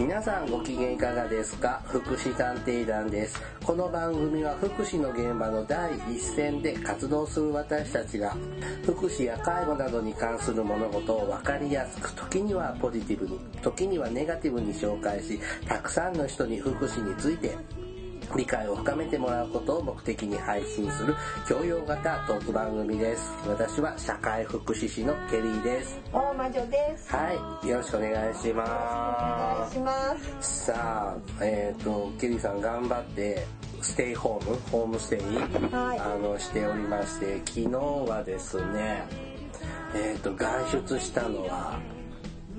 皆さんご機嫌いかがですか？福祉探偵団です。この番組は福祉の現場の第一線で活動する私たちが福祉や介護などに関する物事を分かりやすく、時にはポジティブに、時にはネガティブに紹介し、たくさんの人に福祉について理解を深めてもらうことを目的に配信する教養型トーク番組です。私は社会福祉士のケリーです。大魔女です。はい、よろしくお願いしお願ます。いします。さあ、えっ、と、ケリーさん頑張って、ステイホーム、ホームステイ、はいあの、しておりまして、昨日はですね、えっ、と、外出したのは、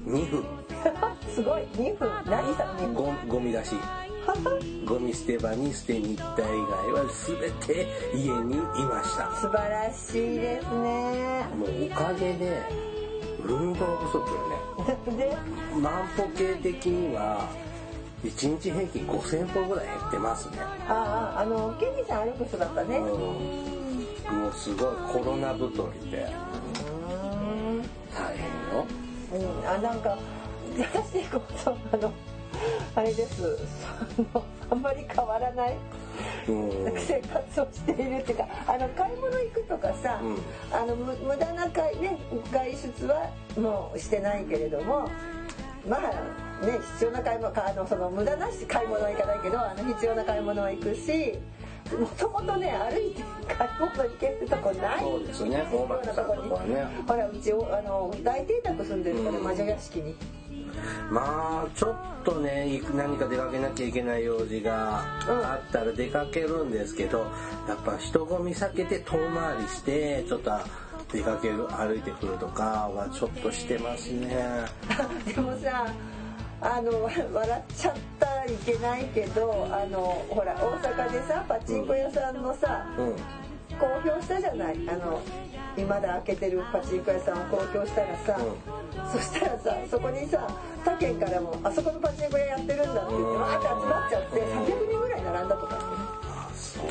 2分、すごい、2分。何さ、2分。ゴゴミ出し。ゴミ捨て場に捨てに行った以外は全て家にいました。素晴らしいですね。もうおかげで、運動不足よね。で、万歩計的には、1日平均5000歩ぐらい減ってますね。ああ、あの、ケニーさん歩く人だったね。ううんもうすごいコロナ太りで。大変よ。うん、あ、なんか、私、こそ、あの、あれです。あの、あんまり変わらないうん。生活をしているっていうか、あの、買い物行くとかさ、うんあの、む無駄な買い、ね、外出はもうしてないけれども、まあね、必要な買い物、あの、その無駄なし買い物は行かないけど、あの、必要な買い物は行くし、もともとね、歩いて買い物行けるとこない。そうですね。大場さんとかはね。ほら、うち、あの、大邸宅住んでるから、うん魔女屋敷に。まあ、ちょっとね、何か出かけなきゃいけない用事があったら出かけるんですけど、やっぱ人混み避けて遠回りして、ちょっと出かける、歩いてくるとかはちょっとしてますね。でもさあの 笑っちゃったらいけないけどあのほら大阪でさパチンコ屋さんのさ、うん。公表したじゃない？あの今だ開けてるパチンコ屋さんを公表したらさ、そしたらさそこにさ他県からもあそこのパチンコ屋やってるんだって言ってわーって集まっちゃって300人ぐらい並んだとかあ、そう。っ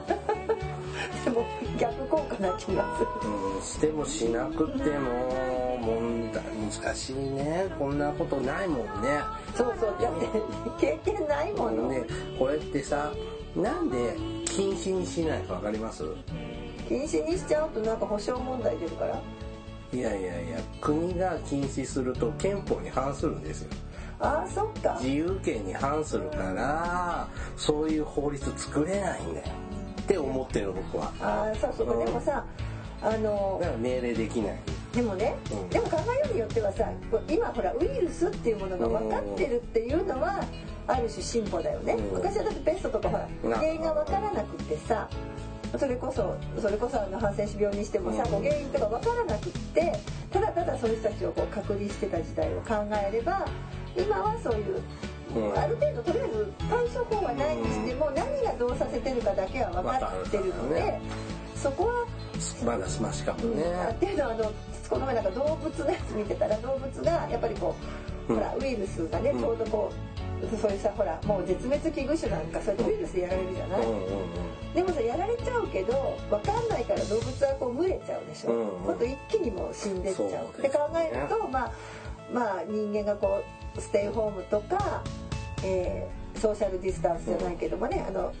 てでも逆効果な気がする。うん、してもしなくても問題難しいね。こんなことないもんね。そうそうだって経験ないもの、ねこれってさなんで禁止にしないか分かります？禁止にしちゃうとなんか保証問題出るから。いやいやいや国が禁止すると憲法に反するんですよ。ああそっか。自由権に反するからそういう法律作れないんだよって思ってる僕は。ああさそうかでもさあのだから命令できない。でもね、うん。でも考えようによってはさ今ほらウイルスっていうものが分かってるっていうのはある種進歩だよね、うん。昔はだってペストとかほらな原因が分からなくってさそれこそそれこそあのハンセン氏病にしてもさ、うん。原因とか分からなくってただただそういう人たちをこう隔離してた時代を考えれば今はそういう、うん。ある程度とりあえず対処法はないにしても、何がどうさせてるかだけは分かってるので、ねそこはまだマシかもね。っていうのはあのこの前なんか動物のやつ見てたら動物がやっぱりこう、うん。ほらウイルスがね、うん。ちょうどこうそういうさほらもう絶滅危惧種なんかそういうウイルスでやられるじゃない、でもさやられちゃうけど分かんないから動物はこう群れちゃうでしょ、うんうん。ほんと一気にもう死んでっちゃう。って考えるとまあまあ人間がこうステイホームとか、えーソーシャルディスタンスじゃないけどもね、あの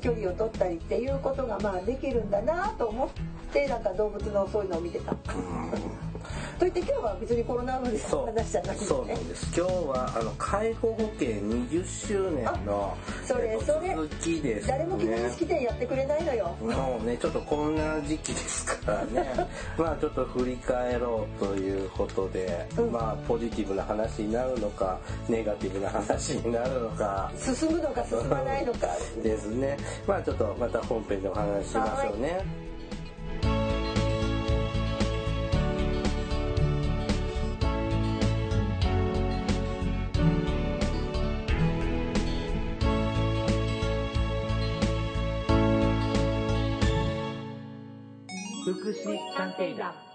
距離を取ったりっていうことがまあできるんだなと思ってなんか動物のそういうのを見てた。といって今日は別にコロナウイルスの話じゃないんでねそうなん。です今日はあの介護保険20周年のそれえっとそれ続きですね誰も記念式典やってくれないのよ。もうねちょっとこんな時期ですからね まあちょっと振り返ろうということで、うんまあポジティブな話になるのかネガティブな話になるのか進むのか進まないのか。ですねまあちょっとまた本編でお話ししましょうね。福祉探偵団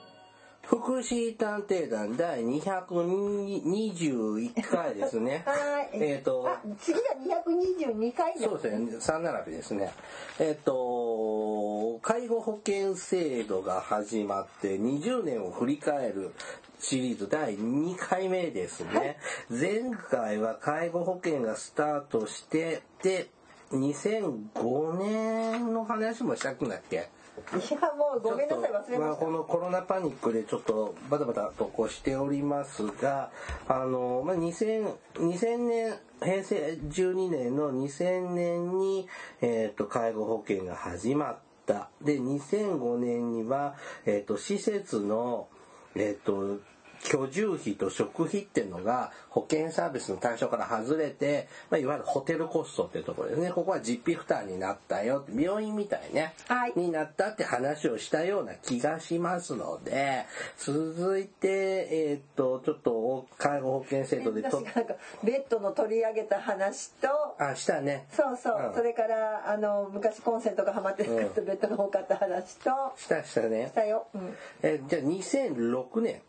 福祉探偵団第221回ですね。はい。えっと、あ、次が222回だそうですね、3並びですね。えっと、介護保険制度が始まって20年を振り返るシリーズ第2回目ですね。前回は介護保険がスタートして、で、2005年の話もしたくなっけ？いやもうごめんなさい忘れま、したこのコロナパニックでちょっとバタバタとこうしておりますが、あの、まあ、2000, 2000年、平成12年の2000年に、えっ、と、介護保険が始まった。で、2005年には、えっ、と、施設の、えっ、と、居住費と食費っていうのが保険サービスの対象から外れて、まあ、いわゆるホテルコストっていうところですね。ここは実費負担になったよ病院みたいね。はいになったって話をしたような気がしますので、続いて、えーっと、ちょっと介護保険制度でと私が、なんかベッドの取り上げた話とあ、したね。そうそう、うんそれからあの昔コンセントがはまってなかったベッドが多かった話としたしたねし。たよ、うん、えじゃあ2006年。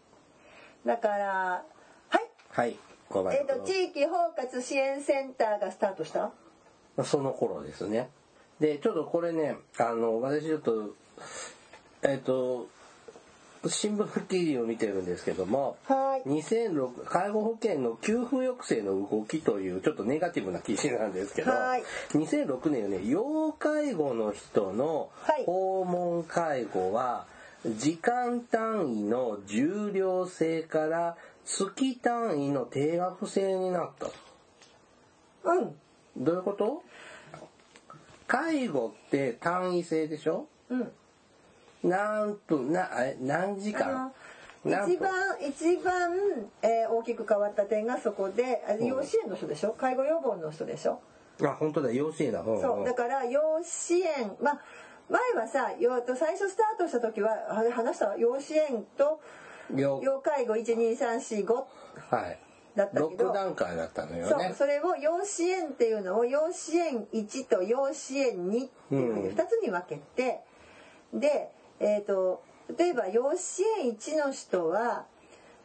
だからはい。はい。えっ、と地域包括支援センターがスタートした？その頃ですね。で、ちょっとこれね、あの、私ちょっと、えっ、と、新聞記事を見てるんですけども、はい。2006介護保険の給付抑制の動きというちょっとネガティブな記事なんですけど、はい。2006年ね要介護の人のはい。訪問介護は時間単位の重量制から月単位の定額制になった。とうん。どういうこと？介護って単位制でしょ？うん。何分なえ何時あ間一番一番、えー大きく変わった点がそこであん。養子縁の人でしょ？介護予防の人でしょ？あ本当だ。養子縁だ、うんうん。そう。だから養子縁まあ前はさよと最初スタートした時は話したわ養子縁とよ要介護12345はい。だったけど6段階だったのよそうねそれを養子縁っていうのを養子縁1と養子縁2っていうふうにうん。2つに分けて、で、えー、と例えば養子縁1の人は、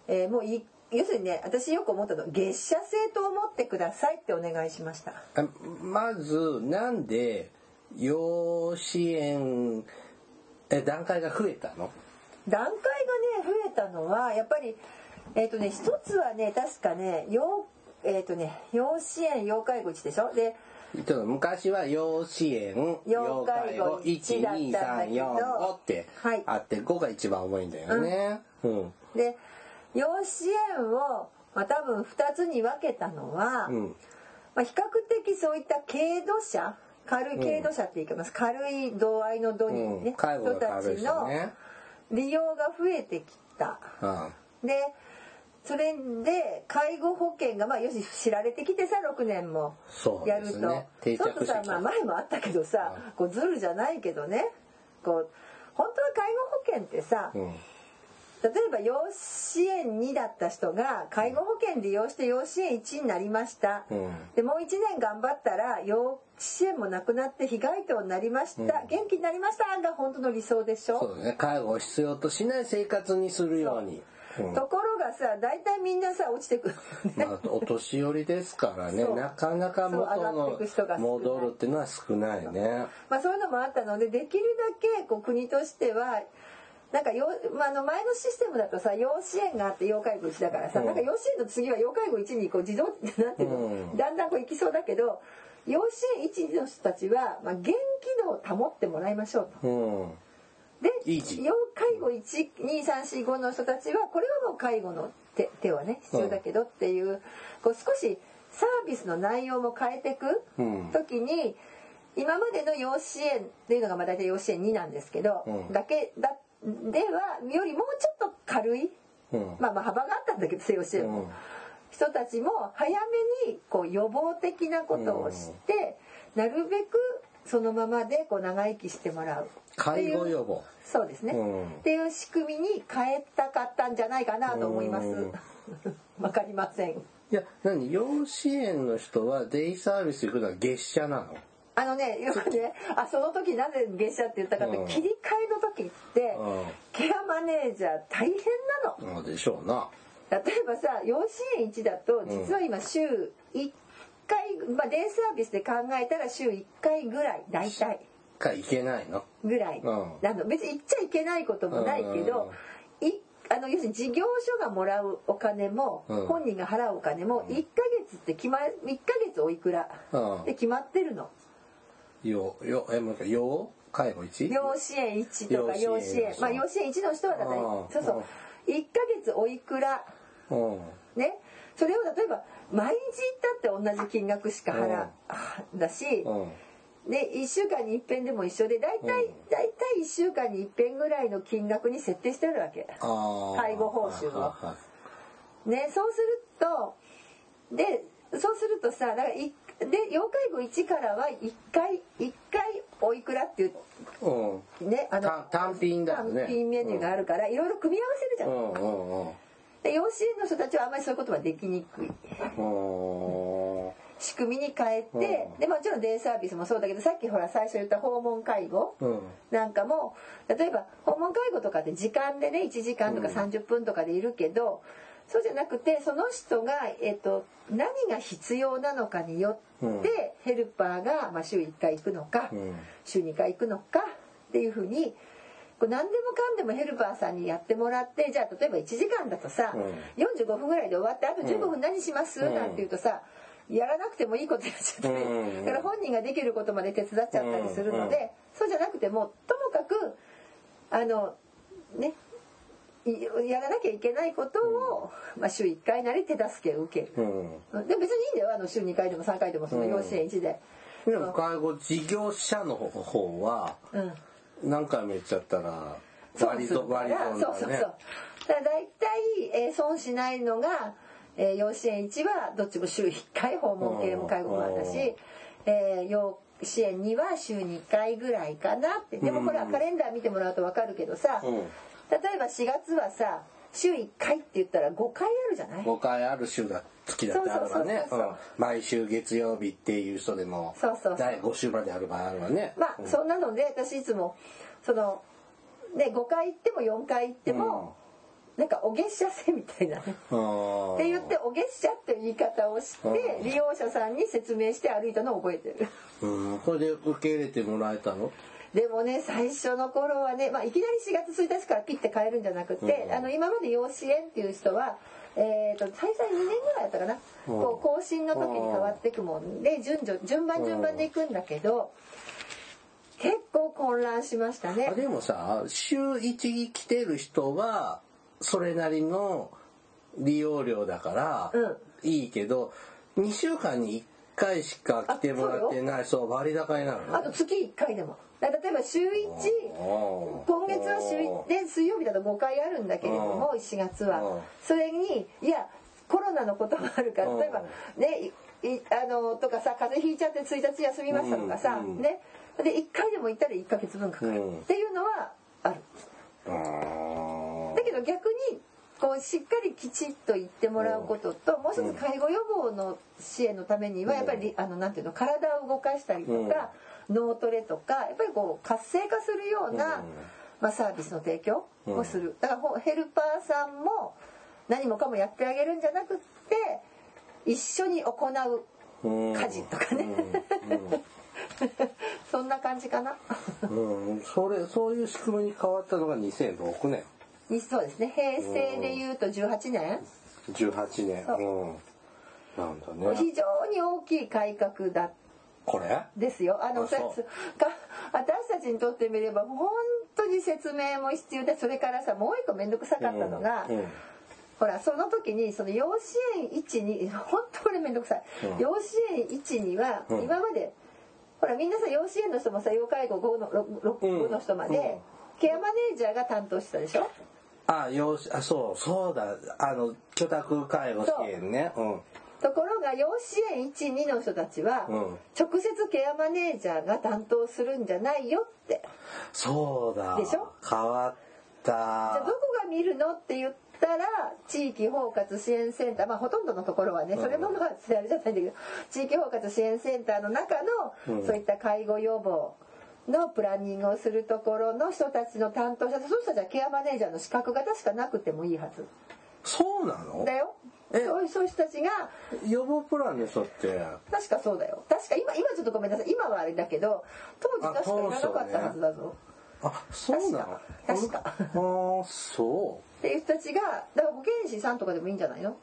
えーもうい要するにね私よく思ったの月謝制と思ってくださいってお願いしました。あまずなんで養子縁え段階が増えたの？段階がね増えたのはやっぱりえっ、とね一つはね確かね養えっ、とね養子縁要介護1でしょ？でちょっと昔は養子縁要介護1だったんだけど1234ってはい。あって5が一番重いんだよね。うん。で養子縁を、まあ、多分2つに分けたのは、うん。まあ、比較的そういった軽度者軽い軽度者って言います、軽い度合いの度にうん。ね、人たちの利用が増えてきた。うん。でそれで介護保険がまあよし知られてきてさ6年もやるとですね。定着そうするとさ、まあ、前もあったけどさこうズルじゃないけどね。こう本当は介護保険ってさ、うん例えば養子縁2だった人が介護保険利用して養子縁1になりました、うん。でもう1年頑張ったら養子縁もなくなって被害等になりました、うん。元気になりましたが本当の理想でしょ？そうだね。介護を必要としない生活にするように。う。ん。ところがさ大体みんなさ落ちてくるのね。まあ、お年寄りですからね。なかなか元の戻るっていうのは少ないね。まあそういうのもあったのでできるだけこう国としてはなんかよ、まあ、あの前のシステムだとさ養子縁があって要介護1だからさ、うん。なんか養子縁の次は要介護1にこう自動なんていうん。だんだんこう行きそうだけど養子縁1の人たちは、まあ、元気度を保ってもらいましょうと。うん。で要介護12345の人たちはこれはもう介護の手手はね必要だけどっていう,、こう少しサービスの内容も変えていくうん。時に、今までの養子縁っていうのがまあ大体養子縁2なんですけど、うん。だけだではよりもうちょっと軽い、うん。まあまあ幅があったんだけど養子縁も、うん。人たちも早めにこう予防的なことをして、なるべくそのままでこう長生きしてもらう。介護予防。そうですね、うん。っていう仕組みに変えたかったんじゃないかなと思います。うん。わかりません。いや何？養子縁の人はデイサービス行くのは月謝なの？あのね、よくね、あその時なぜ月謝って言ったかって、うん。切り替えの時って、うん。ケアマネージャー大変なの。そうでしょうな。例えばさ、養子縁1だと、実は今週1回、まあデイサービスで考えたら週1回ぐらい、大体。か行けないの。ぐらい、うん。あの。別に言っちゃいけないこともないけど、1あの要するに事業所がもらうお金も、うん。本人が払うお金も1ヶ月って決ま1ヶ月おいくらうん。で決まってるの。よよえもう一回よ介護1養子縁1とか養子養子縁。縁まあ養子縁1の人はだからうんそうそう。1ヶ月おいくらうん。ね。それを例えば毎日行ったって同じ金額しか払う。だしうん。で1週間に一遍でも一緒で大体うん。大体1週間に一遍ぐらいの金額に設定してあるわけ。介護報酬をねそうするとでそうするとさだからいで要介護1からは1回1回おいくらっていううん。ねあの単単品だよね。単品メニューがあるからいろいろ組み合わせるじゃん。うんうんうん。で養子縁の人たちはあんまりそういうことはできにくい。うん。仕組みに変えて、うん。でもちろんデイサービスもそうだけどさっきほら最初言った訪問介護うん。なんかも例えば訪問介護とかって時間でね1時間とかうん。30分とかでいるけど、そうじゃなくてその人が、えっと、何が必要なのかによって、うん。ヘルパーが、まあ、週1回行くのか、うん。週2回行くのかっていうふうにこう何でもかんでもヘルパーさんにやってもらってじゃあ例えば1時間だとさ、う45分ぐらいで終わってあと15分何します、うん。なんて言うとさやらなくてもいいことやっちゃったり、うんだから本人ができることまで手伝っちゃったりするので、うんそうじゃなくてもともかくあのねいやらなきゃいけないことを、まあ、週1回なり手助けを受ける。うん。で別にいいんだよ。あの週2回でも3回でもその養子縁1で。でも介護事業者の方はうん。何回も言っちゃったらそう割と割とそうそうそう。だから大体、えー損しないのが、えー養子縁1はどっちも週1回訪問系も介護もあるしうん、えー養子縁2は週2回ぐらいかなって。でもこれはカレンダー見てもらうと分かるけどさ、うん例えば4月はさ、週1回って言ったら5回あるじゃない？5回ある週だ月だってあるわね。毎週月曜日っていう人でもそうそう第5週まである場合あるわね。まあそんなので私いつもそのね5回行っても4回行っても、なんかお月謝制みたいなね。うん。って言ってお月謝っていう言い方をしてうん。利用者さんに説明して歩いたのを覚えてる。うん。これで受け入れてもらえたの？でもね最初の頃はね、まあ、いきなり4月1日からピッて変えるんじゃなくて、うんあの今まで養子縁っていう人は、えー、と最大2年ぐらいやったかな、うん。こう更新の時に変わっていくもんで順序順番順番でいくんだけど、結構混乱しましたね。あ。でもさ週1に来てる人はそれなりの利用料だからうん。いいけど2週間に1回しか来てもらってないそう割高になるの？あと月1回でも。例えば週1今月は週1で水曜日だと5回あるんだけれどもうん4月うんはそれにいやコロナのこともあるからうん例えばねあのとかさ風邪ひいちゃって1日休みましたとかさうんね。で1回でも行ったら1ヶ月分かかる。うん。っていうのはある。あだけど逆にこうしっかりきちっと言ってもらうことともう一つ介護予防の支援のためにはやっぱりあのなんていうの体を動かしたりとか脳トレとかやっぱりこう活性化するよううんなまあサービスの提供をする。だからほヘルパーさんも何もかもやってあげるんじゃなくって一緒に行ううん家事とかね。そんな感じかな。うん。うんそれそういう仕組みに変わったのが2006年にそうですね。平成でいうと18年。18年。そう。うん。なんだね。非常に大きい改革だこれ？ですよ。あの私たちにとってみれば本当に説明も必要でそれからさもう一個面倒くさかったのが、うんうん。ほらその時にその養子縁1に本当これ面倒くさい、うん。養子縁1にはうん。今まで、ほらみんなさ養子縁の人もさ要介護5の 6, の人まで、うん。ケアマネージャーが担当してたでしょ？あよしあそうそうだ。あの居宅介護支援ね。うんところが養子縁12の人たちは、うん。直接ケアマネージャーが担当するんじゃないよって。そうだ。でしょ？変わった。じゃあどこが見るのって言ったら地域包括支援センター。まあほとんどのところはねうん。それもまああれじゃないんだけど地域包括支援センターの中のうん。そういった介護予防のプランニングをするところの人たちの担当者そういう人たちはケアマネージャーの資格が確かなくてもいいはず。そうなの？だよ。えそういうそういう人たちが予防プランの人って？確かそうだよ。確か今今ちょっとごめんなさい。今はあれだけど当時確かいらなかったはずだぞ。あそうなの？確か。確かあーそっていう人たちがだから保健師さんとかでもいいんじゃないの？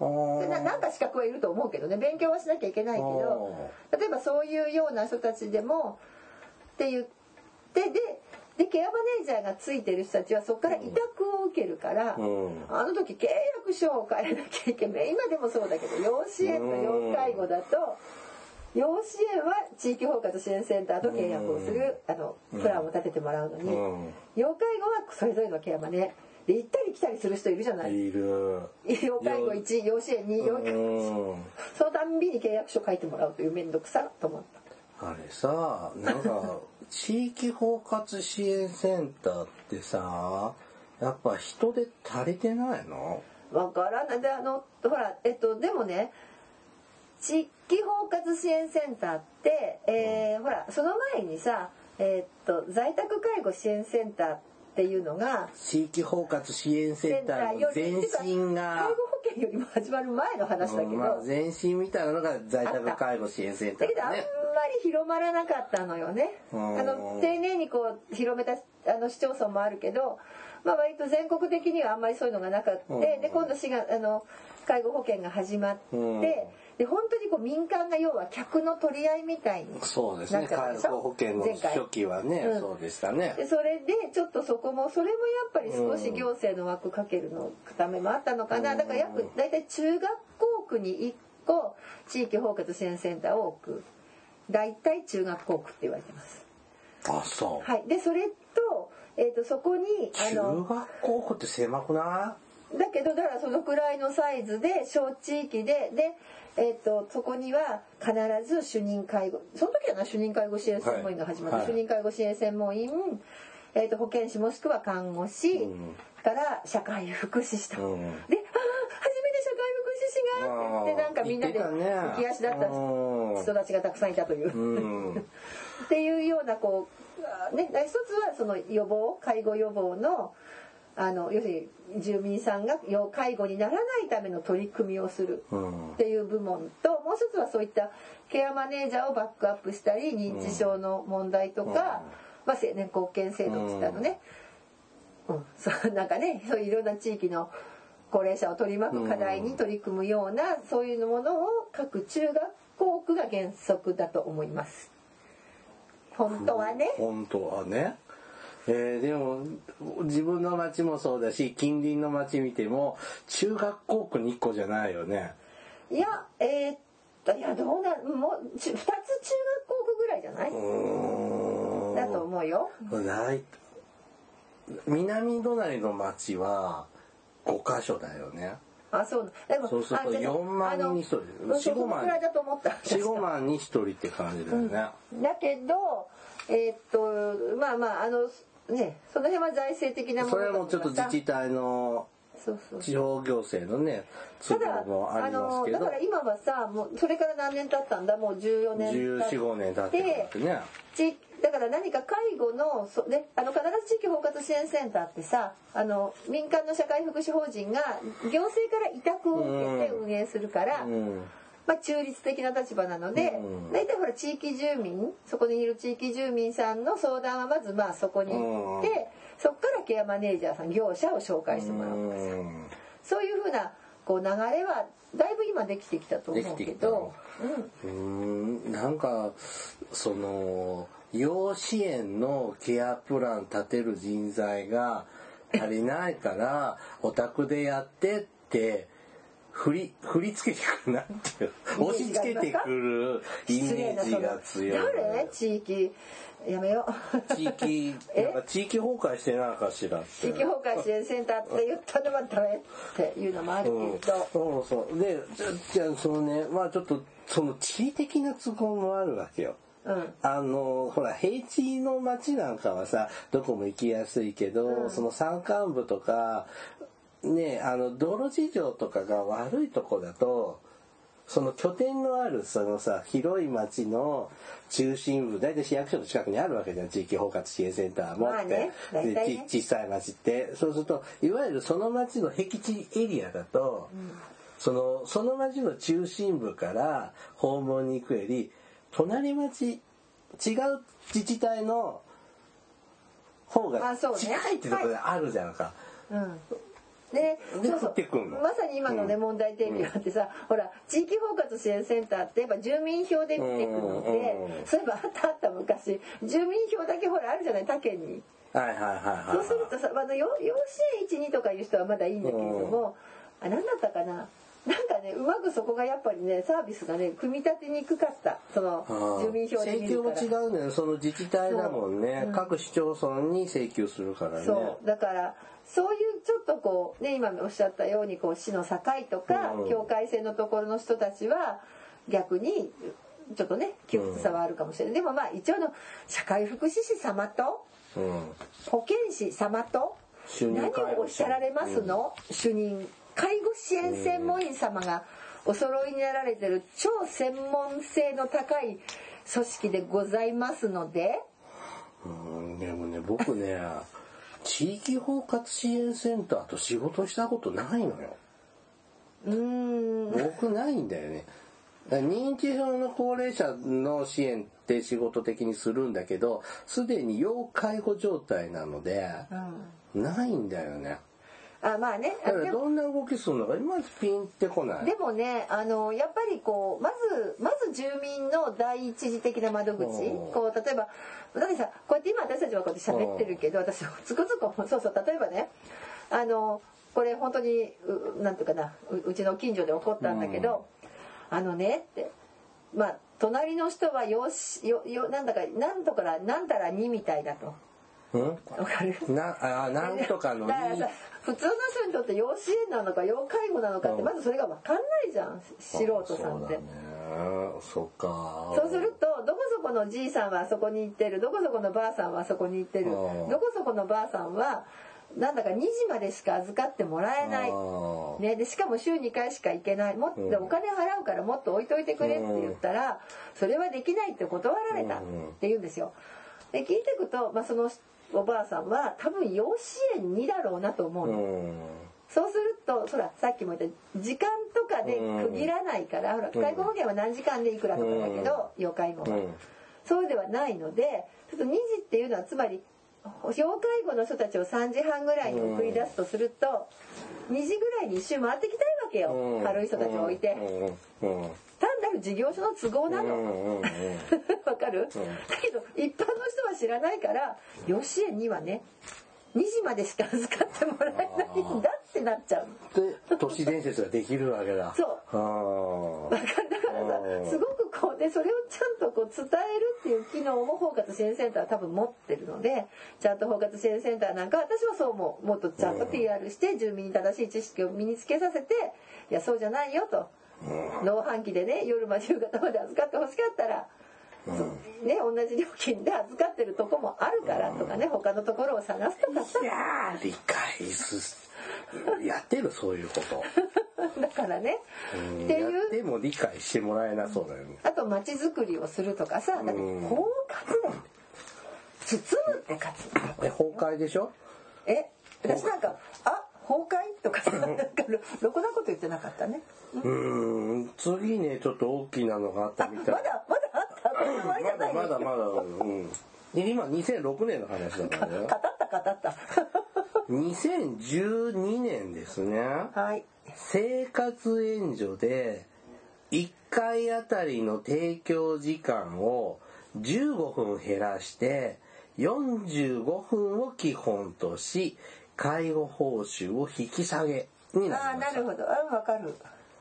ななんか資格はいると思うけどね。勉強はしなきゃいけないけど。例えばそういうような人たちでもって言ってででケアマネージャーがついてる人たちはそこから委託を受けるから、うん。あの時契約書を変えなきゃいけない。今でもそうだけど養子縁と要介護だと養子縁は地域包括支援センターと契約をするあのプランを立ててもらうのに、うん。要介護はそれぞれのケアマネ。で行ったり来たりする人いるじゃない。いる。要介護1養子縁2要介護うん。そのたんびに契約書書いてもらうという面倒くさと思った。あれさなんか地域包括支援センターってさやっぱ人で足りてないの？わからない。であのほらえっとでもね地域包括支援センターって、えーほらその前にさえっと在宅介護支援センターっていうのが地域包括支援センターの前身介護が保険よりも始まる前の話だけど、うんまあ前身みたいなのが在宅介護支援センタだけどあんまり広まらなかったのよね。あうん。の丁寧にこう広めたあの市町村もあるけど、まあ割と全国的にはあんまりそういうのがなかった。うん。で今度市があの介護保険が始まって、うん。で本当にこう民間が要は客の取り合いみたいに。そうですね。介護保険の初期はね、うん。そうでしたね。でそれでちょっとそこもそれもやっぱり少し行政の枠かけるのためもあったのかな、だから約大体中学校区に1個地域包括支援センターを置く大体中学校区って言われてます。あそう、はい、でそれと,、えー、とそこにあ中の学校区って狭くなだけどだからそのくらいのサイズで小地域でで、えー、とそこには必ず主任介護その時はな主任介護支援専門員が始まって、はい。主任介護支援専門員、えー、と保健師もしくは看護師、うん。から社会福祉士と。うん。で福祉士がって言ってなんかみんなで浮き足だったうん。人たちがたくさんいたという。うん。っていうようなこうあね一つはその予防介護予防のあの要するに住民さんが要介護にならないための取り組みをするうん。っていう部門ともう一つはそういったケアマネージャーをバックアップしたり認知症の問題とか、まあ、青年後見制度って言ったのね、うん、そうなんかねそういろんな地域の高齢者を取り巻く課題に取り組むようなそういうものを各中学校区が原則だと思います。本当はね。本当はね。えーでも自分の町もそうだし近隣の町見ても中学校区に1個じゃないよね。いや、えーっと、いや、どうな、もう、ち二つ中学校区ぐらいじゃない？だと思うよ。大南隣の町は5箇所だよね。あ、そう。でも、そうするとあでも4万人に1人あの4-5そうその万くらいだと思った。45万に1人って感じだよね。だけど、えーっと、まあまあ、あの、ね、その辺は財政的なものそれもちょっと自治体。体のそうそう。地方行政のね都ただ合もあありますけど。のだから今はさもうそれから何年経ったんだ？もう14年経1415年経ってね。地だから何か介護のそ、ね、あの必ず地域包括支援センターってさあの民間の社会福祉法人が行政から委託を受けて運営するから、うん。まあ、中立的な立場なので、うん。大体ほら地域住民そこにいる地域住民さんの相談はまずまあそこに行って、うんそこからケアマネージャーさん業者を紹介してもらう、うん。そういうふうなこう流れはだいぶ今できてきたと思うけど、うーん。なんかその養子縁のケアプラン立てる人材が足りないから お宅でやってって振り振り付けてくるなんていう。押し付けてくるイメージが強い。誰？地域やめよう。地域 え？なんか地域崩壊してないかしら地域崩壊支援センターって言ったのはダメっていうのもあるけうん、ど、そうそう。でじゃじゃあそのねまあちょっとその地理的な都合もあるわけよ。うん。あのほら平地の町なんかはさどこも行きやすいけど、うん。その山間部とかねあの道路事情とかが悪いとこだとその拠点のあるそのさ広い町の中心部大体市役所の近くにあるわけじゃん。地域包括支援センターもって、まあねね。でち小さい町って。そうするといわゆるその町の僻地エリアだと、そのその町の中心部から訪問に行くより隣町違う自治体の方が近いってところであるじゃんか。うんででそうそう。まさに今のね、うん問題提起があってさ、ほら地域包括支援センターってやっぱ住民票で見てくので、うんそういえばあったあった昔住民票だけほらあるじゃない？他県に。はいはいはいはい。そうするとさ、あのよ養子縁12とかいう人はまだいいんだけれども、あ何だったかな？なんかねうまくそこがやっぱりねサービスがね組み立てにくかった。そのああ。住民票で見請求もるから違うんだよ。ねその自治体だもんね、各市町村に請求するからね。そう。だからそういうちょっとこうね今おっしゃったようにこう市の境とか、うん。境界線のところの人たちは逆にちょっとね窮屈さはあるかもしれない、でもまあ一応の社会福祉士様とうん。保健師様と何をおっしゃられますの、主任介護支援専門員様がお揃いになられてる超専門性の高い組織でございますので。うんでもね僕ね地域包括支援センターと仕事したことないのよ。うーん。僕ないんだよね。認知症の高齢者の支援って仕事的にするんだけどすでに要介護状態なのでうん。ないんだよね。あまあね。だからどんな動きするのかいまいちピンってこない。でもねあのやっぱりこうまずまず住民の第一次的な窓口。うん。こう例えばだってさこうやって今私たちはこうやって喋ってるけど私つくづくそうそう例えばねあのこれ本当にうなんていうかなううちの近所で起こったんだけど、あのねってまあ隣の人はよしよよなんだかなんとからなんたらにみたいだと。うん？わかる？なあなんとかのだからさ普通の人にとって養子縁なのか要介護なのかってうん。まずそれが分かんないじゃん素人さんってそっか。そうするとどこそこのじいさんはあそこに行ってる。どこそこのばあさんはあそこに行ってる。うんどこそこのばあさんはなんだか2時までしか預かってもらえない。ね、でしかも週2回しか行けない。もっとうん。お金払うからもっと置いといてくれって言ったらそれはできないって断られたって言うんですよ。で聞いていくと、まあ、そのおばあさんは多分養子縁2だろうなと思ううの。んそうするとそらさっきも言った時間とかで区切らないから、ほら介護保険は何時間でいくらとかだけど、要介護は、うん。そうではないのでちょっと2時っていうのはつまり要介護の人たちを3時半ぐらいに送り出すとすると、2時ぐらいに一周回ってきたいわけよ、うん。軽い人たちを置いて、単なる事業所の都合なの。わかる、だけど一般の人は知らないから養子縁にはね2時までしか預かってもらえないんだってなっちゃう。で都市伝説ができるわけだ。そう。だからうんさすごくこうでそれをちゃんとこう伝えるっていう機能も包括支援センターは多分持ってるのでちゃんと包括支援センターなんか私はそう思う。もっとちゃんと PR して住民に正しい知識を身につけさせていやそうじゃないよと。農飯器でね夜まで夕方まで預かってほしかったら。ね、同じ料金で預かってるとこもあるからとかね他のところを探すとかさ。いやー理解すやってるそういうこと。だからね。うんっていう。やっても理解してもらえなそうだよね。あと街づくりをするとかさだってうん包括包むって活え崩壊でしょ？え私なんか「あ崩壊?」とかさなんかろろくなこと言ってなかったね。うーん。次ねちょっと大きなのがあったあみたい。まだまだあった。まだまだまだうん。で今2006年の話だからね。語った語った2012年ですね。はい。生活援助で1回あたりの提供時間を15分減らして45分を基本とし介護報酬を引き下げにああなりました。なるほど。あわかる。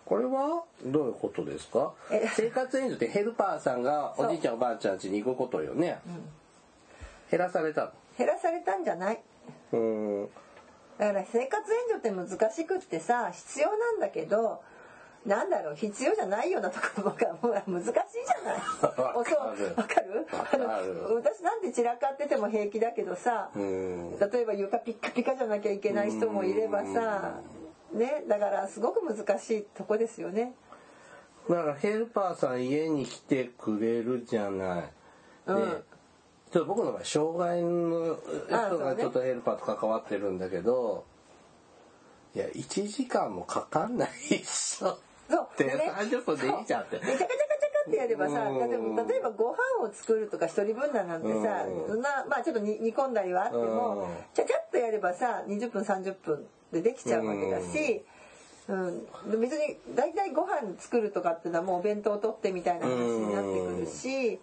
これはどういうことですか？え。生活援助ってヘルパーさんがおじいちゃんおばあちゃん家に行くことよね、減らされた減らされたんじゃない。のうん。だから生活援助って難しくってさ必要なんだけどなんだろう必要じゃないようなところがもう難しいじゃない？わかる？私なんて散らかってても平気だけどさ、うん。例えば床ピッカピカじゃなきゃいけない人もいればさねだからすごく難しいとこですよね。だからヘルパーさん家に来てくれるじゃない。で、うんちょっと僕の場合障害の人がちょっとヘルパーと関わってるんだけど、いや1時間もかかんないっしょ。そうってでね30分でいいじゃんってっってやればさうん。例えば例えばご飯を作るとか一人分なんなんてさうん。そんなまあちょっと煮煮込んだりはあってもうん。ちゃちゃっとやればさ20分30分でできちゃうわけだし。うん、で別に大体ご飯作るとかっていうのはもうお弁当を取ってみたいな話になってくるし、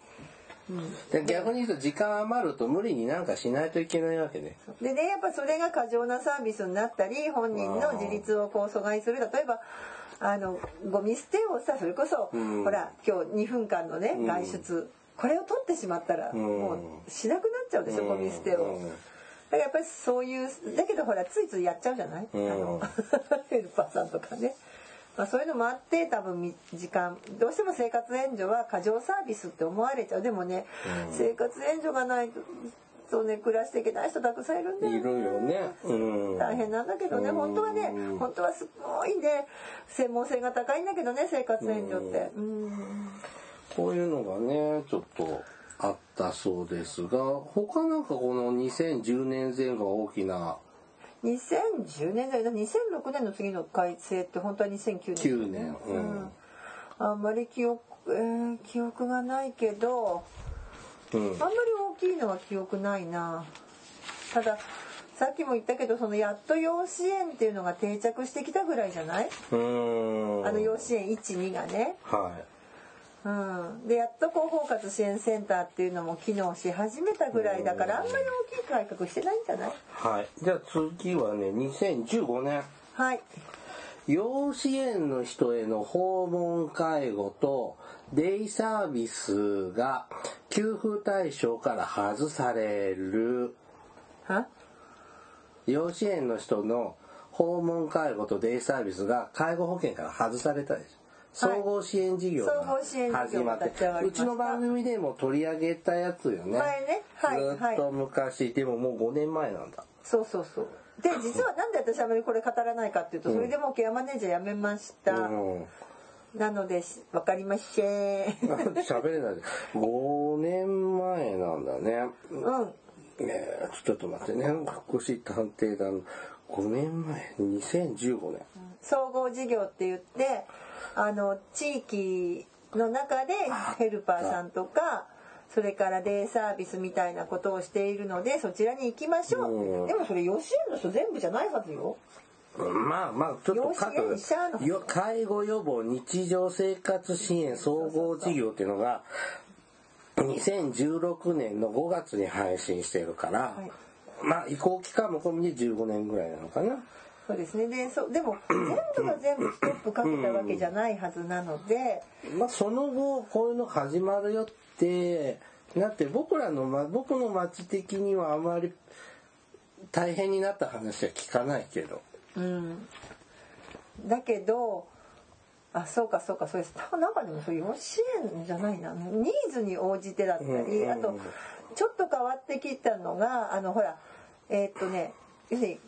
うん、で逆に言うと時間余ると無理になんかしないといけないわけね。でねやっぱそれが過剰なサービスになったり本人の自立をこう阻害する。例えばあのゴミ捨てをさそれこそ、うん。ほら今日2分間のねん。外出、これを取ってしまったら、ん。もうしなくなっちゃうでしょ、ゴミ捨てを。うん。だからやっぱりそういうだけどほらついついやっちゃうじゃない、うん。あの ヘルパーさんとかね、まあ、そういうのもあって多分み時間どうしても生活援助は過剰サービスって思われちゃう。でもね、うん。生活援助がないとね暮らしていけない人たくさんいるんだよいるよね。うん。大変なんだけどね。うん。本当はね本当はすごいね専門性が高いんだけどね生活援助って。うん。こういうのがね、ちょっとあったそうですが、他なんかこの2010年前後は大きな2010年代だ2006年の次の改正って本当は2009年だよ9年うんあんまり記憶、えー記憶がないけどうん。あんまり大きいのは記憶ないな。たださっきも言ったけどそのやっと養子縁っていうのが定着してきたぐらいじゃない？あの養子縁12がね。はい。うん、でやっとこう包括支援センターっていうのも機能し始めたぐらいだからあんまり大きい改革してないんじゃない？はい。じゃあ次はね、2015年。はい養子縁の人への訪問介護とデイサービスが給付対象から外される。は？養子縁の人の訪問介護とデイサービスが介護保険から外されたでしょ。総合支援事業総が始まってうちの番組でも取り上げたやつよね。前ねはいずっと昔、でももう5年前なんだ。そうそうそうで実はなんで私あまりこれ語らないかっていうとそれでもうケアマネージャー辞めました、うん。なのでしわかりません 喋れない。5年前なんだね。うんえーちょっと待ってね。福祉探偵団5年前、2015年。総合事業って言ってあの地域の中でヘルパーさんとかそれからデイサービスみたいなことをしているのでそちらに行きましょう、うん。でもそれ養子縁の人全部じゃないはずよ。まあまあ、ちょっと養子縁者のよ介護予防日常生活支援総合事業っていうのが、2016年の5月に配信してるから、はいまあ移行期間も込みで15年ぐらいなのかな。そうですね。でそでも全部が全部ストップかけたわけじゃないはずなので、まあその後こういうの始まるよってなって僕らの、ま、僕の町的にはあまり大変になった話は聞かないけど。うん、だけどあそうかそうかそうです。なんかでもそういう養子縁じゃないな。ニーズに応じてだったり、うんうん。あとちょっと変わってきたのがあのほらえーっとね要するに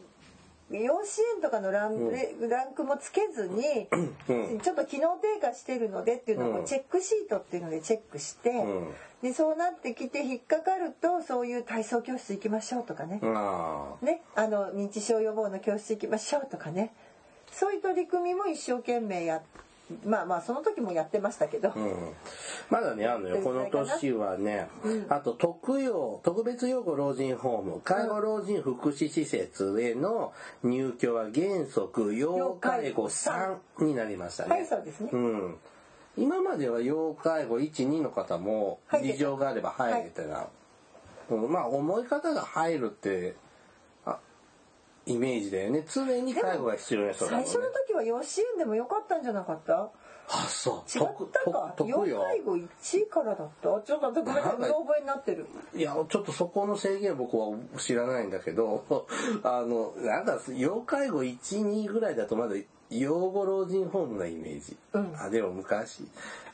養子縁とかのラン,、ランクもつけずに、うん。ちょっと機能低下してるのでっていうのをチェックシートっていうのでチェックして、ん。でそうなってきて引っかかるとそういう体操教室行きましょうとかね、あね、あの認知症予防の教室行きましょうとかね。そういう取り組みも一生懸命やまあまあその時もやってましたけど、あ、うん。まだね、あるのよ。この年はね、あと特養、特別養護老人ホーム、介護老人福祉施設への入居は原則要介護3になりましたね。はいそうですね、うん。今までは要介護1、2の方も事情があれば入れてな。うんまあ思い方が入るって、あイメージだよね。常に介護が必要な人だもんね。最初の時は養子縁でもよかった？んじゃなかったあ、そう。違ったか？特要。介護1位からだった？ちょっとごめんなさ覚えになってるいや、ちょっとそこの制限僕は知らないんだけど、あの、なんだ、要介護1、2ぐらいだとまだ養護老人ホームなイメージ。うんあ、でも昔、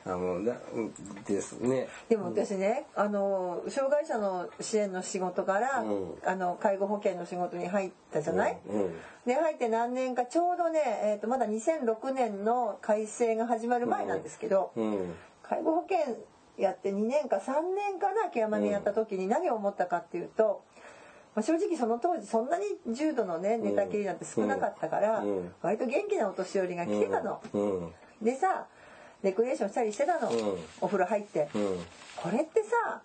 あの、なうんですね。でも私ね、あの障害者の支援の仕事から、うんあの介護保険の仕事に入ったじゃない、うん。で入って何年かちょうどね、えー、とまだ2006年の改正が始まる前なんですけど、うん。介護保険やって2年か3年かなケアマネやった時に何を思ったかっていうと、まあ、正直その当時そんなに重度のね寝たきりなんて少なかったから、うん。割と元気なお年寄りが来てたの。うん。でさレクリエーションしたりしてたの、うん。お風呂入って、うん。これってさ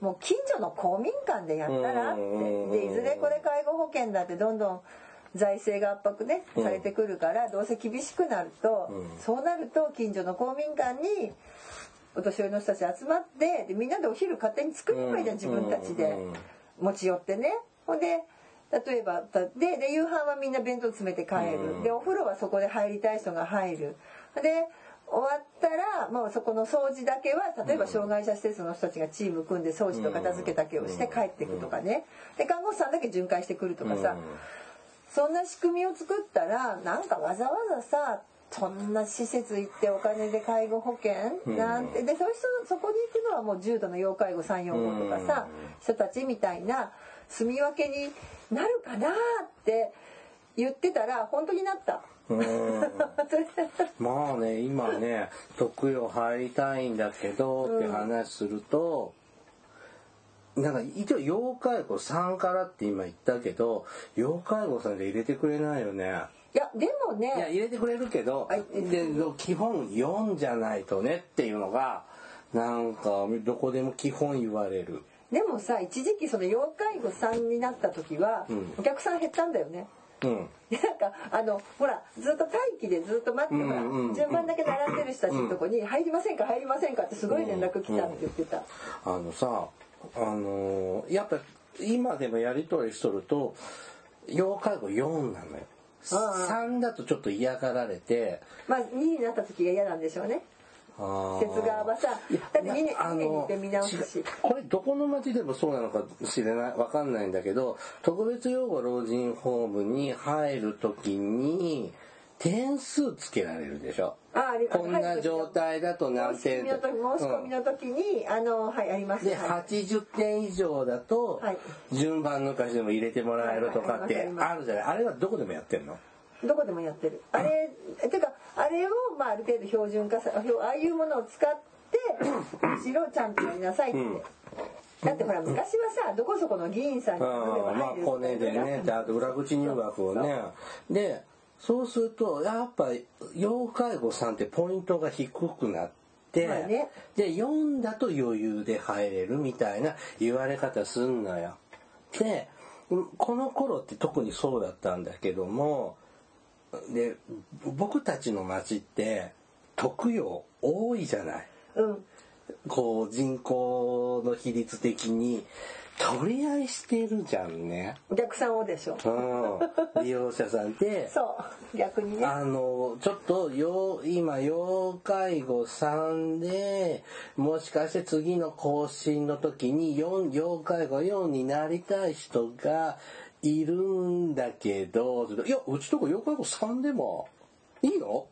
もう近所の公民館でやったらって。うんでいずれこれ介護保険だってどんどん財政が圧迫ねうん。されてくるからどうせ厳しくなるとうん。そうなると近所の公民館にお年寄りの人たち集まってでみんなでお昼勝手に作ればいいじゃん。自分たちで。うん。持ち寄ってねほんで例えばたでで夕飯はみんな弁当詰めて帰うん。るでお風呂はそこで入りたい人が入る。で終わったらもうそこの掃除だけは例えば障害者施設の人たちがチーム組んで掃除と片付けだけをして帰ってくとかね。で看護師さんだけ巡回してくるとかさ。そんな仕組みを作ったらなんかわざわざさそんな施設行ってお金で介護保険なんてでそういう人そこに行くのはもう重度の要介護345とかさ人たちみたいな住み分けになるかなって言ってたら本当になった。うんまあね今ね特養入りたいんだけどって話すると、なんか一応要介護3からって今言ったけど要介護さんで入れてくれないよね。いやでもいやね入れてくれるけど、はいで基本4じゃないとねっていうのがなんかどこでも基本言われる。でもさ一時期その要介護さんになった時はうんお客さん減ったんだよね。うん なんかあのほらずっと待機でずっと待ってほら、うんうん順番だけ並んでる人たちのとこに「入りませんか入りませんか」ってすごい連絡来たって言ってた。あのさあのーやっぱ今でもやり取りしとると要介護4なのよ。ああ3だとちょっと嫌がられてまあ2になった時が嫌なんでしょうね。施施設側はさだって2年あ二年ので見直すし。これどこの町でもそうなのかしれないわかんないんだけど特別養護老人ホームに入る時に点数つけられるでしょ。あありこんな状態だと何点申し込みの時に、あのはいあります。ではい。80点以上だとはい。順番抜かしでも入れてもらえるとかってあるじゃない。あれはどこでもやってんの？どこでもやってる。あれてかあれを、まあ、ある程度標準化さああいうものを使ってむしろちゃんとやりなさいって、うん。だってほら昔はさどこそこの議員さんにああまあコネでねであと裏口入学をね。でそうするとやっぱ要介護さんってポイントが低くなって、まあね。で4だと余裕で入れるみたいな言われ方すんのよ。でこの頃って特にそうだったんだけどもで僕たちの町って特養多いじゃない。うん。こう人口の比率的に取り合いしてるじゃんね。お客さんをでしょ。うん、利用者さんで そう。逆にね。あのちょっと要今要介護3でもしかして次の更新の時に4要介護4になりたい人がいるんだけどいやうちとこ要介護3でもいいの？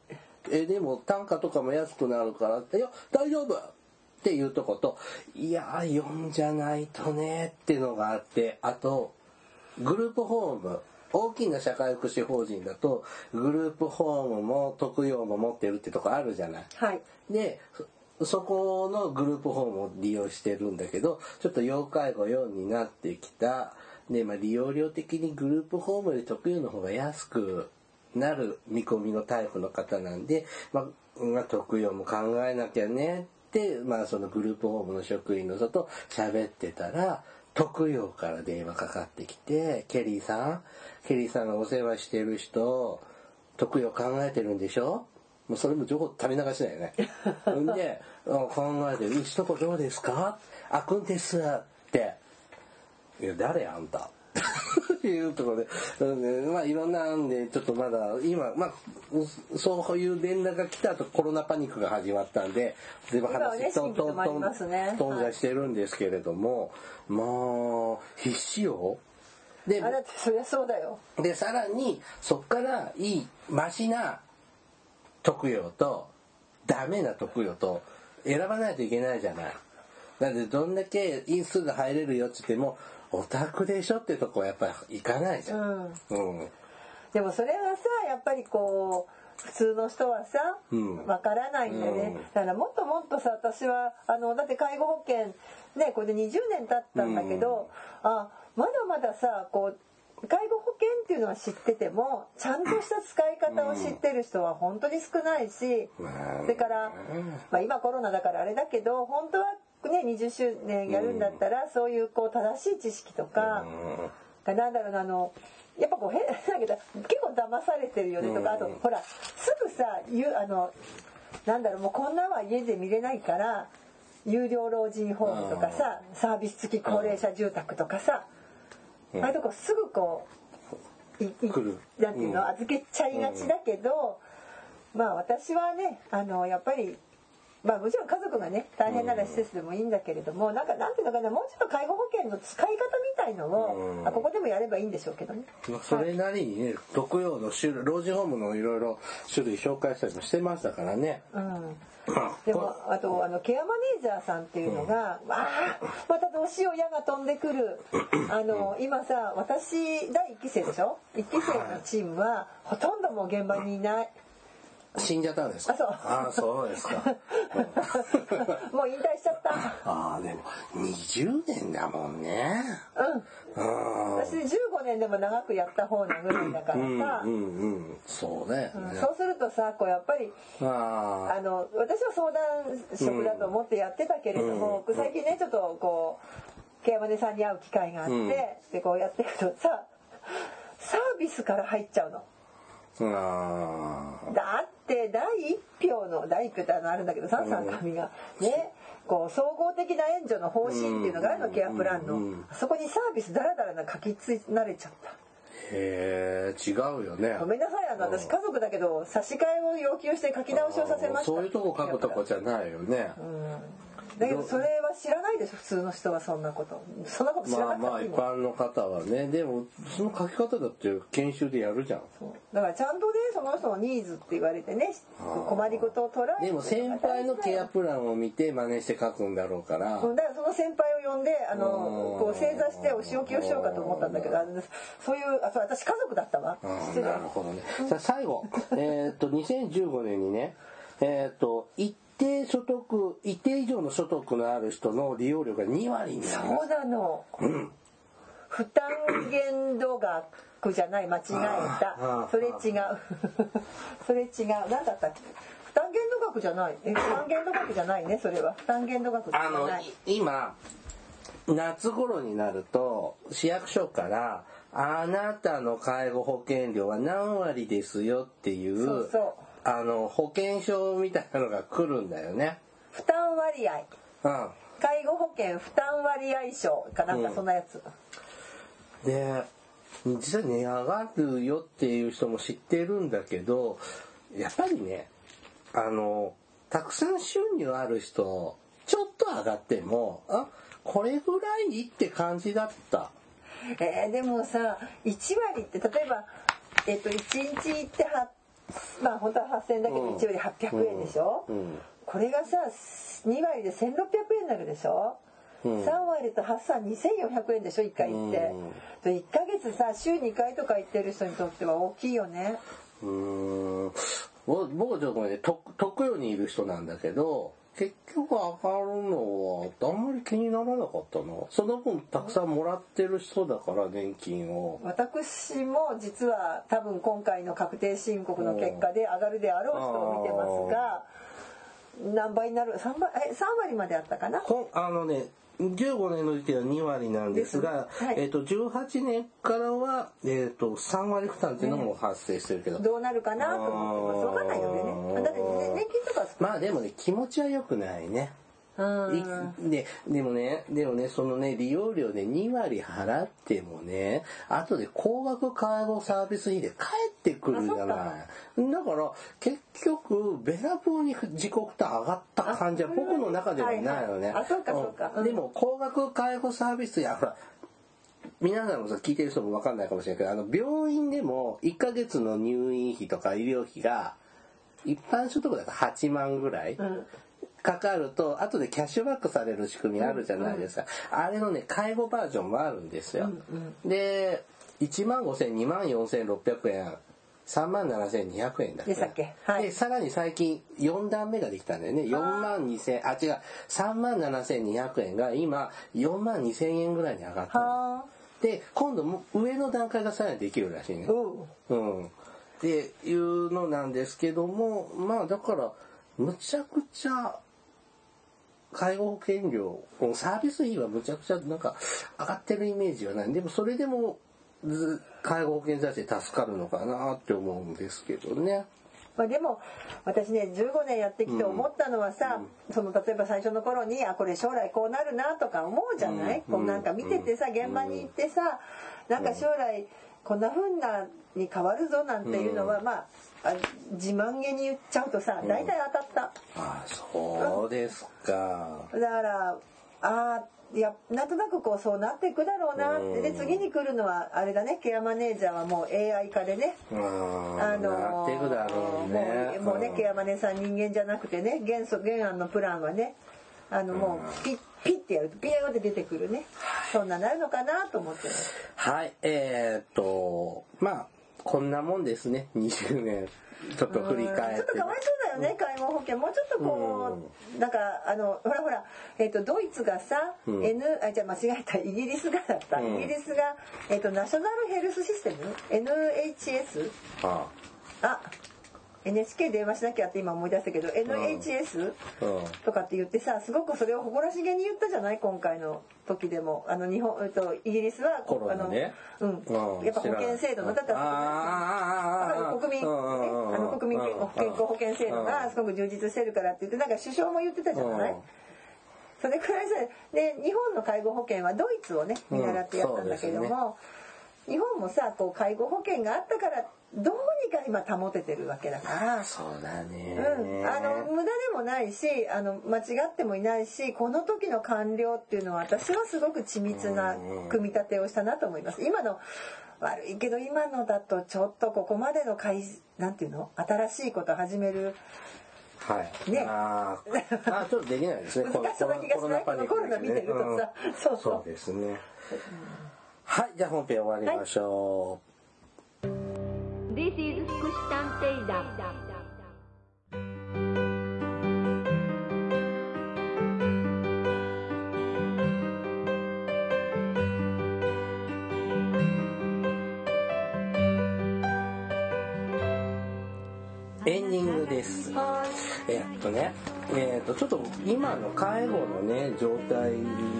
えでも単価とかも安くなるからっていや大丈夫！っていうとこといや4じゃないとねっていうのがあってあとグループホーム大きな社会福祉法人だとグループホームも特養も持ってるってとこあるじゃない？はい。でそそこのグループホームを利用してるんだけどちょっと要介護4になってきたで、まあ、利用料的にグループホームより特養の方が安くなる見込みのタイプの方なんで、まあ、まあ特養も考えなきゃねって、まあ、そのグループホームの職員の人と喋ってたら特養から電話かかってきて「ケリーさんケリーさんがお世話してる人特養考えてるんでしょ?」もうそれも情報垂れ流しだよね。ん で、あ考えてる、うちとこどうですかあくんですって。いや、誰あんた いうところで、うんねまあいろんなんで、ちょっとまだ、今、まあ、そういう連絡が来た後コロナパニックが始まったんで、全部話トントントンますねトンがしてるんですけれども、まあ、必死よ。であだってそりゃそうだよでさらにそっからいいマシな特養とダメな特養と選ばないといけないじゃない。だってどんだけ因数が入れるよって言ってもオタクでしょってとこはやっぱり行かないじゃん。うん。うん。でもそれはさやっぱりこう普通の人はさうん。わからないんだよね、うん。だからもっともっとさ私はあのだって介護保険ねこれで20年経ったんだけど、あまだまださこう介護保険っていうのは知っててもちゃんとした使い方を知ってる人は本当に少ないし、まあそれから、まあ、今コロナだからあれだけど本当はね20周年やるんだったら、そういうこう正しい知識とか、がなんだろうなあのやっぱこう変だけど結構騙されてるよねとか、あとほらすぐさ言うあのなんだろうもうこんなんは家で見れないから有料老人ホームとかさ、サービス付き高齢者住宅とかさ、ああいうとこすぐこういいなんていうの、うん。預けちゃいがちだけど、まあ私はねあのやっぱりまあもちろん家族がね大変なら施設でもいいんだけれども、なんかなんていうのかなもうちょっと介護保険の使い方みたいのを、うん。あここでもやればいいんでしょうけどね。まあそれなりにね、特養の種類、老人ホームのいろいろ種類紹介したりもしてましたからね。うん。まあでもあとあのケアマネージャーさんっていうのが、わあまたどうしよう矢が飛んでくる。あの今さ私第1期生でしょ？1期生のチームはほとんどもう現場にいない死んじゃったんですか？あそうあそうですか。もう引退しちゃったああ、でも、20年だもんね。うんあ私15年でも長くやった方なぐらいだかあ。うん、らさ、うん、うん。そうね。うんそうするとさこうやっぱりああの私は相談職だと思ってやってたけれども、うん最近ねちょっとこうケアマネさんに会う機会があって、うんでこうやっていくとさサービスから入っちゃうの。だって第一票の第一票ってあのあるんだけどさ三上がねこう総合的な援助の方針っていうのがあるのケアプランのそこにサービスだらだらな書きつい慣れちゃった。へえ、違うよね。ごめんなさいあの私家族だけど差し替えを要求して書き直しをさせました。そういうとこ書くとこじゃないよね。うん。だけどそれは知らないでしょ普通の人はそんなこと。そんなこと知らまあまあ一般の方はね、でもその書き方だって研修でやるじゃん。そう。だからちゃんとねその人のニーズって言われてね困りごとを捉えてでも先輩のケアプランを見て真似して書くんだろうから。う。んだからその先輩を呼んであのうん。こう正座してお仕置きをしようかと思ったんだけどそういうあそう私家族だったわ。なるほどね。さあ最後、えーっと2015年にね、えーっと一定所得一定以上の所得のある人の利用料が2割になりまそうなの。うん。負担限度額じゃない間違えあたーそれ違う。それ違う。何だったっけ？負担限度額じゃない。え負担限度額じゃないねそれは。負担限度額じゃあのないい今夏頃になると市役所からあなたの介護保険料は何割ですよっていうあの保険証みたいなのが来るんだよね。負担割合うん。介護保険負担割合証かなんかそんなやつ、で実際値上がるよっていう人も知ってるんだけどやっぱりねあのたくさん収入ある人ちょっと上がってもあこれぐらいって感じだった。えーでもさ1割って例えば、えっと1日行ってはまあ本当は8,000円だけどうん。1割800円でしょ、うん。これがさ2割で1,600円になるでしょ、うん。3割と8三2400円でしょ？1回行って、で1ヶ月さ週2回とか行ってる人にとっては大きいよね。うーん。僕ちょっとね。と特養にいる人なんだけど結局上がるのはあんまり気にならなかったな。その分たくさんもらってる人だから年金を。私も実は多分今回の確定申告の結果で上がるであろう人を見てますが何倍になる？3, 倍？え3割まであったかな？あのね15年の時点は2割なんですが、はい。えっと18年からは、えっと3割負担っていうのも発生してるけど、どうなるかなと思ってます。分かんないのでねだって、ね、年金とかまあでもね気持ちは良くないね。うんいででもねでもねそのね利用料で2割払ってもね後で高額介護サービス費で返ってくるじゃない。だから結局べらぼうに自己負担上がった感じはあ僕の中ではないよね、はいはい。あそうかそうか。うん。でも高額介護サービスやほら皆さんもさ聞いてる人も分かんないかもしれないけどあの病院でも1ヶ月の入院費とか医療費が一般所得だと8万ぐらい、うんかかると後でキャッシュバックされる仕組みあるじゃないですか、あれのね介護バージョンもあるんですよ、で1万5000 2万4600円3万7200円だでしたっけ？はい。でさらに最近4段目ができたんだよね。4万2000あ違う。3万7200円が今4万2000円ぐらいに上がったで今度も上の段階がさらにできるらしいね。う。んうん。っていうのなんですけども、まあだから、むちゃくちゃ、介護保険料、サービス費はむちゃくちゃなんか上がってるイメージはない。でもそれでも、ず介護保険財政助かるのかなって思うんですけどね。まあ、でも私ね15年やってきて思ったのはさ、その例えば最初の頃にあこれ将来こうなるなとか思うじゃない、うん。こうなんか見ててさ現場に行ってさなんか将来こんな風なに変わるぞなんていうのは、まああ自慢げに言っちゃうとさ大体当たった。ああ、そうですか。だからあーいやなんとなくこうそうなっていくだろうな。ってで次に来るのはあれだね。ケアマネージャーはもう AI 化でね。うん。あのなっていくだろうね。もうもうねん。ケアマネさん人間じゃなくてね原素原案のプランはねあのもうピッピッてやるとピヨーって出てくるね。そんななるのかなと思って。ますはい、えーっと、まあ、こんなもんですね、20年。ちょっと振り返って。ちょっとかわいそうだよね介護保険も。うちょっとこうなんかあのほらほら、えっとドイツがさ、うん。N あじゃあ間違えた。イギリスがだった、うん。イギリスが、えっとナショナルヘルスシステム？NHS あ。あ NHK 電話しなきゃって今思い出したけど NHS。とかって言ってさすごくそれを誇らしげに言ったじゃない今回の時でも。あの日本、えっと、イギリスはコロナね。あの、うん、やっぱ保険制度のだからあだから国民、ね、あの国民健康保険制度がすごく充実してるからって言ってなんか首相も言ってたじゃない？それくらいさで日本の介護保険はドイツをね見習ってやったんだけどうんそうも、日本もさこう介護保険があったからどうにか今保ててるわけだから。そうだね。うん、あの無駄でもないしあの間違ってもいないしこの時の完了っていうのは私はすごく緻密な組み立てをしたなと思います今の悪いけど今のだとちょっとここまでの改なんていうの？新しいこと始めるはい。ねあーあー、ちょっとできないですね。難しそうな気がしないコロナコロナ見てるとさそうそうそうですね。はい、じゃあ本編終わりましょう。This is 福祉探偵団エンディングです。えっとね、えっと、ちょっと今の介護のね、状態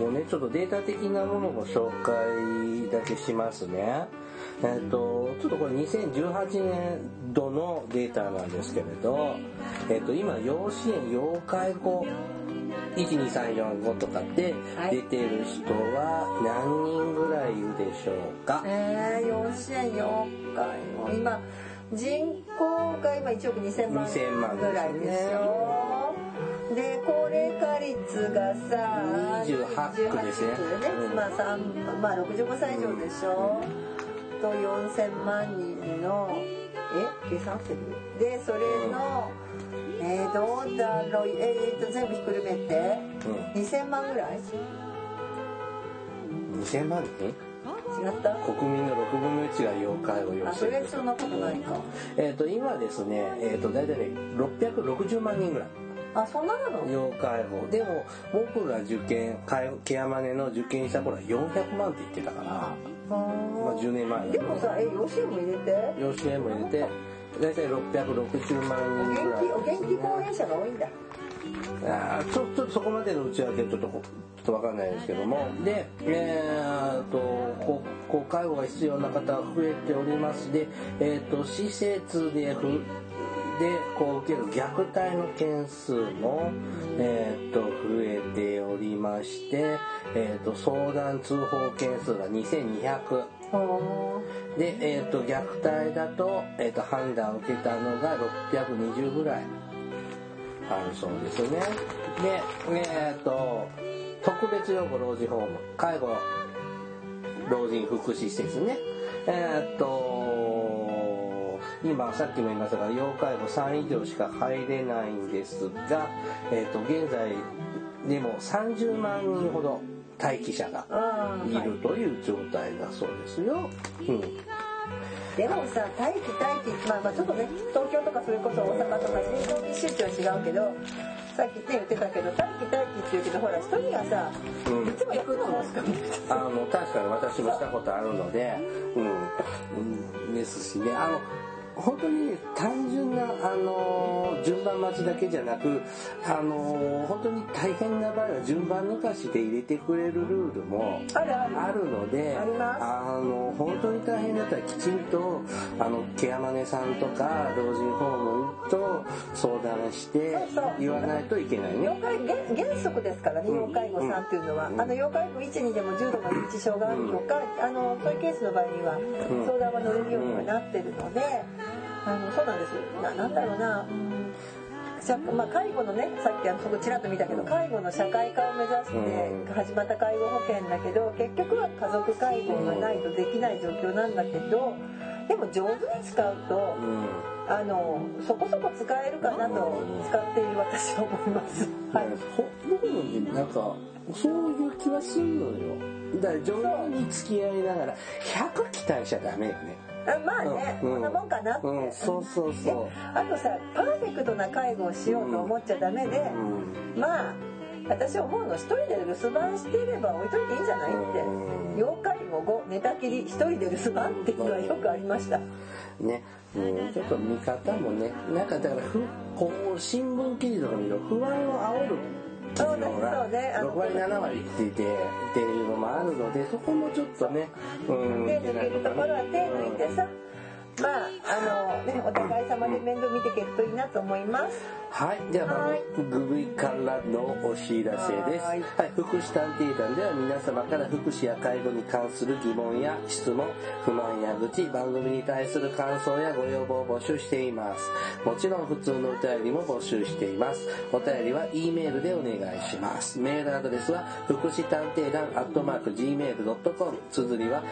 をね、ちょっとデータ的なものを紹介だけしますね。えっと、ちょっとこれ2018年度のデータなんですけれど、えっと、今、養子縁、要介護、12345とかってはい出てる人は何人ぐらいいるでしょうか、えー、養子縁妖怪も今人口が今1億2000万2000万ぐらいですよ。で高齢化率がさ28ですね。28うんまあ3まあ65歳以上でしょ、と4000万人のえ？計算する？でそれの、えー、どうだろう？えー、と全部ひっくるめて。うん。2000万ぐらい？2000万人？違った？国民の6分の1が要介護要あそ支援ですれそんなことないかえっ、と今ですねえっ、と大体ね660万人ぐらい。あそんななの？要介護でも僕が受験ケアマネの受験した頃は400万って言ってたからまあ10年前でもさえ養子縁も入れて？養子縁も入れて大体660万人ぐらい気お元気高齢者が多いんだあちょっとそこまでの内訳はちょっとちょっとわかんないですけども。でえー、とここう介護が必要な方が増えておりますで、えー、と施設でふでこう受ける虐待の件数も、えー、と増えておりまして、えー、と相談通報件数が2200で、えー、と虐待だと,、えー、と判断を受けたのが620ぐらい。あるそうですねでえっ、と特別養護老人ホーム介護老人福祉施設ねえっ、と今さっきも言いましたが要介護3以上しか入れないんですが、えー、と現在でも30万人ほど待機者がいるという状態だそうですよ。うん。でもさ待機待機まあまあちょっとね東京とかそれこそ大阪とか人口密集地は違うけどさっきね言ってたけど待機待機って言うけどほら一人がさ、うん。いつも行くのしか見てあの確かに私もしたことあるので、うん、うん、ですしねあの本当に単純なあの順番待ちだけじゃなくあの本当に大変な場合は順番抜かしで入れてくれるルールもあるのであの本当に大変だったらきちんとあのケアマネさんとか老人ホームと相談して言わないといけないね。要介原原則ですからねうん。要介護さんっていうのは、うん。あの要介護1にでも重度の認知症があるとか、あのそういうケースの場合にはん。相談が乗れるようにはなってるので、あのそうなんです。ななんだろうな、うん社まあ、介護のねさっきあのそこちらっと見たけど介護の社会化を目指して始まった介護保険だけど結局は家族介護がないとできない状況なんだけどでも上手に使うとうん。あのそこそこ使えるかなと使っている私は思います。はい。ほ僕のねなんかそういう気はするのよ。だから上手に付き合いながら100期待しちゃダメよね。あまあね、うん。こんなもんかな。って、うんそうそうそあとさパーフェクトな介護をしようと思っちゃダメで、ううん。まあ私思うの一人で留守番していれば置いといていいんじゃないって、うん。要介護後寝たきり一人で留守番っていうのはよくありました、ね、うん、ちょっと見方もね。なんかだからふこう新聞記事とか見ると不安を煽るそうね。あの6割7割って言ってっていうのもあるのでそこもちょっとねうん。手抜けるところは手抜いてさ、まああのねお互い様で面倒見ていけるといいなと思いますはい、でははい番組からのお知らせです。ははいい、福祉探偵団では皆様から福祉や介護に関する疑問や質問、不満や愚痴、番組に対する感想やご要望を募集しています。もちろん普通のお便りも募集しています。お便りは E メールでお願いします。メールアドレスは福祉探偵団アットマーク Gmail.com 綴りは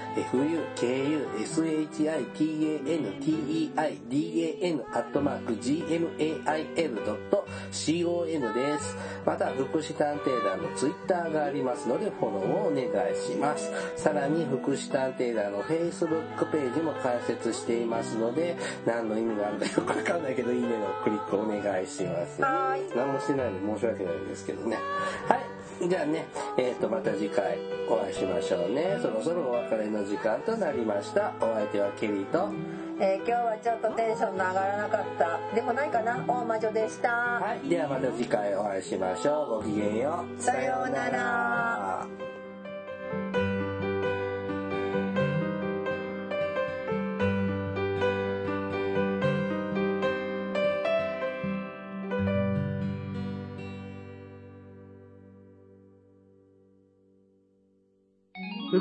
fukushitanteidan アットマーク gmail.com です。また、福祉探偵団のツイッターがありますので、フォローをお願いします。さらに、福祉探偵団の Facebook ページも開設していますので、何の意味があるかよくわかんないけど、いいねのクリックお願いします。何もしてないんで申し訳ないんですけどね。はい。じゃあね、えっ、と、また次回お会いしましょうね。そろそろお別れの時間となりました。お相手はケリーと、えー今日はちょっとテンションの上がらなかったでもないかな？大魔女でした、はい。ではまた次回お会いしましょう。ごきげんよう。さようなら。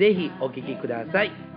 ぜひお聴きください。